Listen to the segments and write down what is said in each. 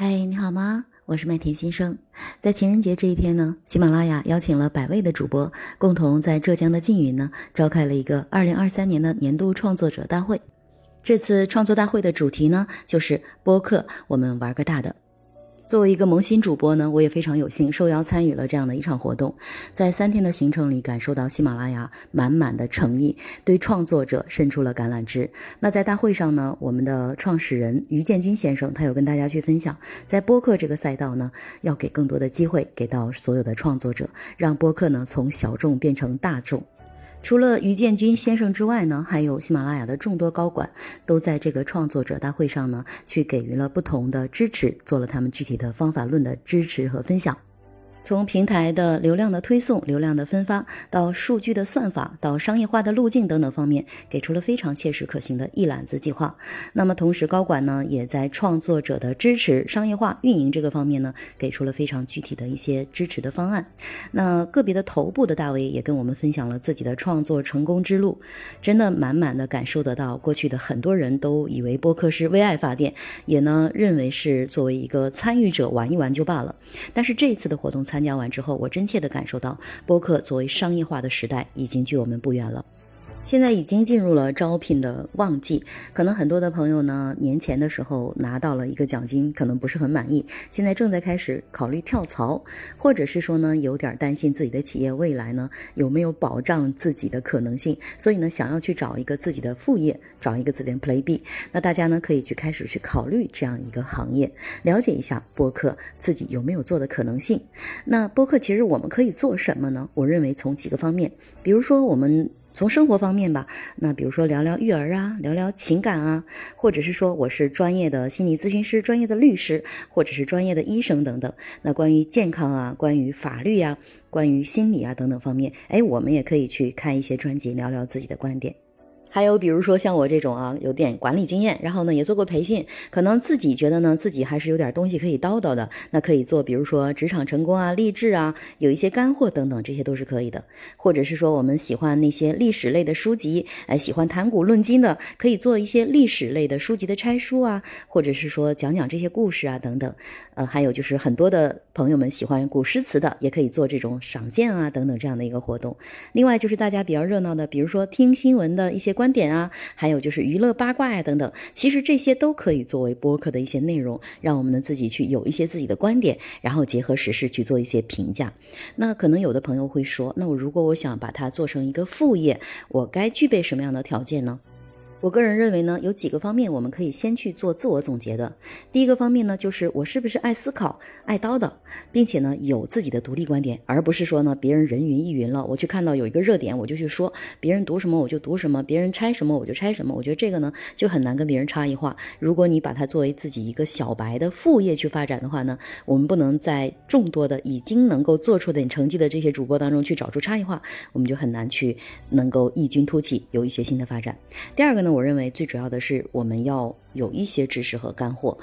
嗨，你好吗？我是麦田先生。在情人节这一天呢，喜马拉雅邀请了百位的主播，共同在浙江的缙云呢，召开了一个二零二三年的年度创作者大会。这次创作大会的主题呢，就是播客，我们玩个大的。作为一个萌新主播呢，我也非常有幸受邀参与了这样的一场活动，在三天的行程里，感受到喜马拉雅满满的诚意，对创作者伸出了橄榄枝。那在大会上呢，我们的创始人于建军先生，他有跟大家去分享，在播客这个赛道呢，要给更多的机会给到所有的创作者，让播客呢从小众变成大众。除了于建军先生之外呢，还有喜马拉雅的众多高管都在这个创作者大会上呢，去给予了不同的支持，做了他们具体的方法论的支持和分享。从平台的流量的推送、流量的分发，到数据的算法，到商业化的路径等等方面，给出了非常切实可行的一揽子计划。那么同时，高管呢也在创作者的支持、商业化运营这个方面呢，给出了非常具体的一些支持的方案。那个别的头部的大 V 也跟我们分享了自己的创作成功之路，真的满满的感受得到，过去的很多人都以为播客是为爱发电，也呢认为是作为一个参与者玩一玩就罢了。但是这一次的活动参。参加完之后，我真切地感受到，播客作为商业化的时代，已经距我们不远了。现在已经进入了招聘的旺季，可能很多的朋友呢，年前的时候拿到了一个奖金，可能不是很满意，现在正在开始考虑跳槽，或者是说呢，有点担心自己的企业未来呢有没有保障自己的可能性，所以呢，想要去找一个自己的副业，找一个自己的 Play B，那大家呢可以去开始去考虑这样一个行业，了解一下播客自己有没有做的可能性。那播客其实我们可以做什么呢？我认为从几个方面，比如说我们。从生活方面吧，那比如说聊聊育儿啊，聊聊情感啊，或者是说我是专业的心理咨询师、专业的律师，或者是专业的医生等等。那关于健康啊，关于法律呀，关于心理啊等等方面，哎，我们也可以去看一些专辑，聊聊自己的观点。还有比如说像我这种啊，有点管理经验，然后呢也做过培训，可能自己觉得呢自己还是有点东西可以叨叨的，那可以做，比如说职场成功啊、励志啊，有一些干货等等，这些都是可以的。或者是说我们喜欢那些历史类的书籍，哎，喜欢谈古论今的，可以做一些历史类的书籍的拆书啊，或者是说讲讲这些故事啊等等。呃，还有就是很多的朋友们喜欢古诗词的，也可以做这种赏鉴啊等等这样的一个活动。另外就是大家比较热闹的，比如说听新闻的一些。观点啊，还有就是娱乐八卦呀等等，其实这些都可以作为播客的一些内容，让我们呢自己去有一些自己的观点，然后结合时事去做一些评价。那可能有的朋友会说，那我如果我想把它做成一个副业，我该具备什么样的条件呢？我个人认为呢，有几个方面我们可以先去做自我总结的。第一个方面呢，就是我是不是爱思考、爱叨叨，并且呢有自己的独立观点，而不是说呢别人人云亦云了，我去看到有一个热点我就去说，别人读什么我就读什么，别人拆什么我就拆什么。我觉得这个呢就很难跟别人差异化。如果你把它作为自己一个小白的副业去发展的话呢，我们不能在众多的已经能够做出点成绩的这些主播当中去找出差异化，我们就很难去能够异军突起，有一些新的发展。第二个呢。我认为最主要的是，我们要有一些知识和干货，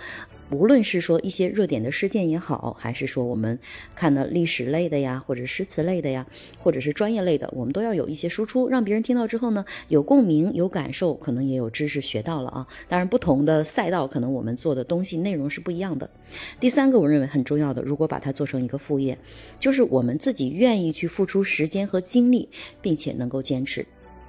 无论是说一些热点的事件也好，还是说我们看的历史类的呀，或者诗词类的呀，或者是专业类的，我们都要有一些输出，让别人听到之后呢，有共鸣、有感受，可能也有知识学到了啊。当然，不同的赛道可能我们做的东西内容是不一样的。第三个，我认为很重要的，如果把它做成一个副业，就是我们自己愿意去付出时间和精力，并且能够坚持。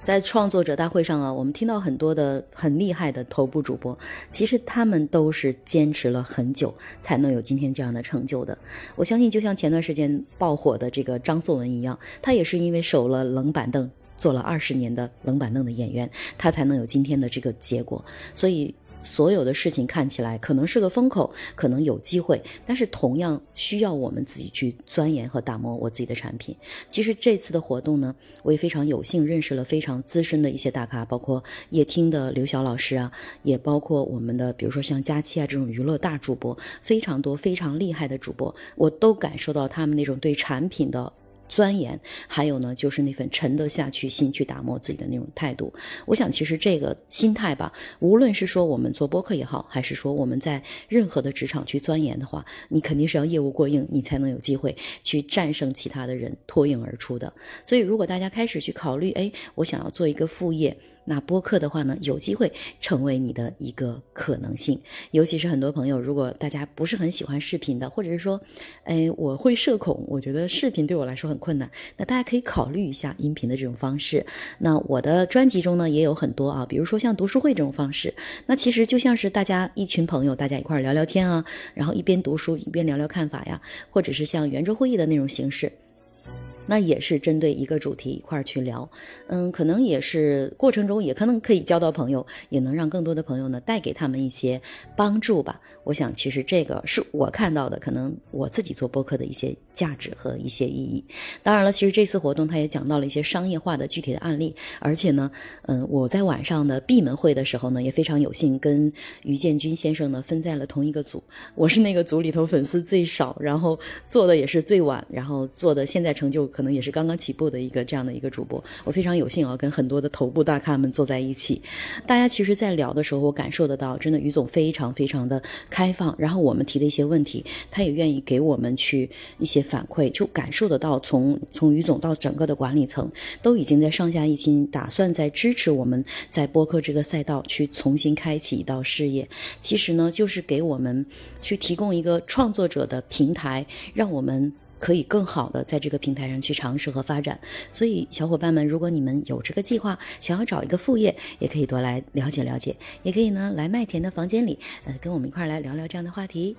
在创作者大会上啊，我们听到很多的很厉害的头部主播，其实他们都是坚持了很久才能有今天这样的成就的。我相信，就像前段时间爆火的这个张颂文一样，他也是因为守了冷板凳，做了二十年的冷板凳的演员，他才能有今天的这个结果。所以。所有的事情看起来可能是个风口，可能有机会，但是同样需要我们自己去钻研和打磨我自己的产品。其实这次的活动呢，我也非常有幸认识了非常资深的一些大咖，包括夜听的刘晓老师啊，也包括我们的比如说像佳期啊这种娱乐大主播，非常多非常厉害的主播，我都感受到他们那种对产品的。钻研，还有呢，就是那份沉得下去心去打磨自己的那种态度。我想，其实这个心态吧，无论是说我们做播客也好，还是说我们在任何的职场去钻研的话，你肯定是要业务过硬，你才能有机会去战胜其他的人，脱颖而出的。所以，如果大家开始去考虑，哎，我想要做一个副业。那播客的话呢，有机会成为你的一个可能性。尤其是很多朋友，如果大家不是很喜欢视频的，或者是说，哎，我会社恐，我觉得视频对我来说很困难，那大家可以考虑一下音频的这种方式。那我的专辑中呢，也有很多啊，比如说像读书会这种方式，那其实就像是大家一群朋友，大家一块聊聊天啊，然后一边读书一边聊聊看法呀，或者是像圆桌会议的那种形式。那也是针对一个主题一块儿去聊，嗯，可能也是过程中也可能可以交到朋友，也能让更多的朋友呢带给他们一些帮助吧。我想其实这个是我看到的，可能我自己做播客的一些价值和一些意义。当然了，其实这次活动他也讲到了一些商业化的具体的案例，而且呢，嗯，我在晚上的闭门会的时候呢，也非常有幸跟于建军先生呢分在了同一个组，我是那个组里头粉丝最少，然后做的也是最晚，然后做的现在成就。可能也是刚刚起步的一个这样的一个主播，我非常有幸啊，跟很多的头部大咖们坐在一起。大家其实，在聊的时候，我感受得到，真的于总非常非常的开放。然后我们提的一些问题，他也愿意给我们去一些反馈，就感受得到，从从于总到整个的管理层，都已经在上下一心，打算在支持我们在播客这个赛道去重新开启一道事业。其实呢，就是给我们去提供一个创作者的平台，让我们。可以更好的在这个平台上去尝试和发展，所以小伙伴们，如果你们有这个计划，想要找一个副业，也可以多来了解了解，也可以呢来麦田的房间里，呃，跟我们一块来聊聊这样的话题。